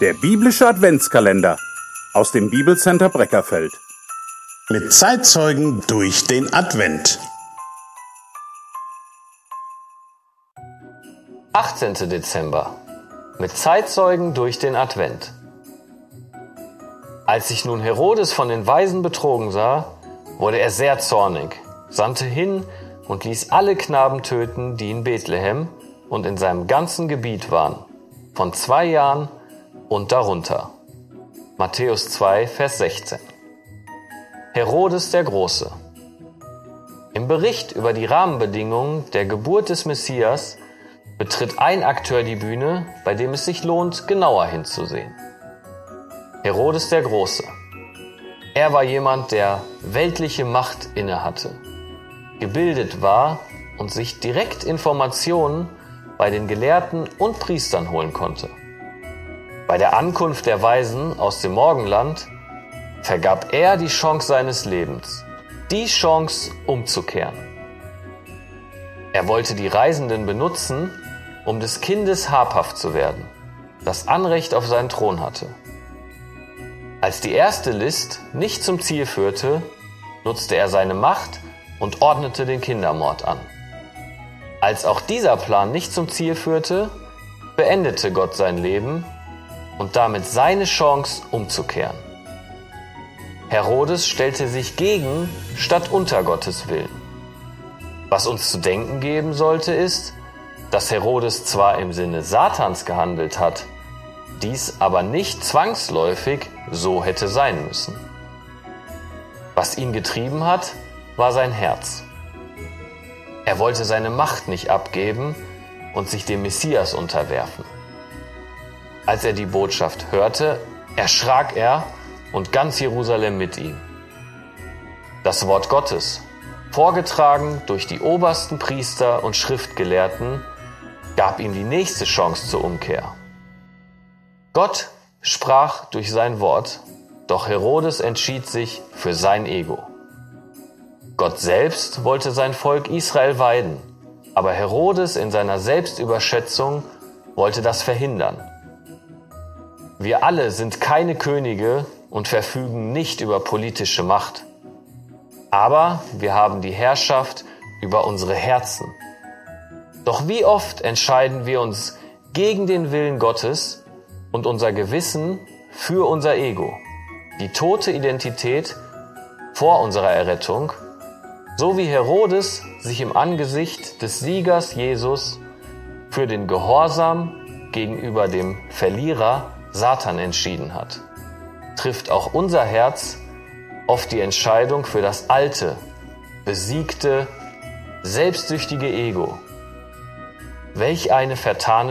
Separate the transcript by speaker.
Speaker 1: Der biblische Adventskalender aus dem Bibelcenter Breckerfeld.
Speaker 2: Mit Zeitzeugen durch den Advent.
Speaker 3: 18. Dezember. Mit Zeitzeugen durch den Advent. Als sich nun Herodes von den Weisen betrogen sah, wurde er sehr zornig, sandte hin und ließ alle Knaben töten, die in Bethlehem und in seinem ganzen Gebiet waren, von zwei Jahren und darunter. Matthäus 2, Vers 16. Herodes der Große. Im Bericht über die Rahmenbedingungen der Geburt des Messias betritt ein Akteur die Bühne, bei dem es sich lohnt, genauer hinzusehen. Herodes der Große. Er war jemand, der weltliche Macht innehatte, gebildet war und sich direkt Informationen bei den Gelehrten und Priestern holen konnte. Bei der Ankunft der Weisen aus dem Morgenland vergab er die Chance seines Lebens, die Chance umzukehren. Er wollte die Reisenden benutzen, um des Kindes habhaft zu werden, das Anrecht auf seinen Thron hatte. Als die erste List nicht zum Ziel führte, nutzte er seine Macht und ordnete den Kindermord an. Als auch dieser Plan nicht zum Ziel führte, beendete Gott sein Leben und damit seine Chance umzukehren. Herodes stellte sich gegen statt unter Gottes Willen. Was uns zu denken geben sollte, ist, dass Herodes zwar im Sinne Satans gehandelt hat, dies aber nicht zwangsläufig so hätte sein müssen. Was ihn getrieben hat, war sein Herz. Er wollte seine Macht nicht abgeben und sich dem Messias unterwerfen. Als er die Botschaft hörte, erschrak er und ganz Jerusalem mit ihm. Das Wort Gottes, vorgetragen durch die obersten Priester und Schriftgelehrten, gab ihm die nächste Chance zur Umkehr. Gott sprach durch sein Wort, doch Herodes entschied sich für sein Ego. Gott selbst wollte sein Volk Israel weiden, aber Herodes in seiner Selbstüberschätzung wollte das verhindern. Wir alle sind keine Könige und verfügen nicht über politische Macht. Aber wir haben die Herrschaft über unsere Herzen. Doch wie oft entscheiden wir uns gegen den Willen Gottes und unser Gewissen für unser Ego, die tote Identität vor unserer Errettung, so wie Herodes sich im Angesicht des Siegers Jesus für den Gehorsam gegenüber dem Verlierer Satan entschieden hat, trifft auch unser Herz oft die Entscheidung für das alte, besiegte, selbstsüchtige Ego. Welch eine vertane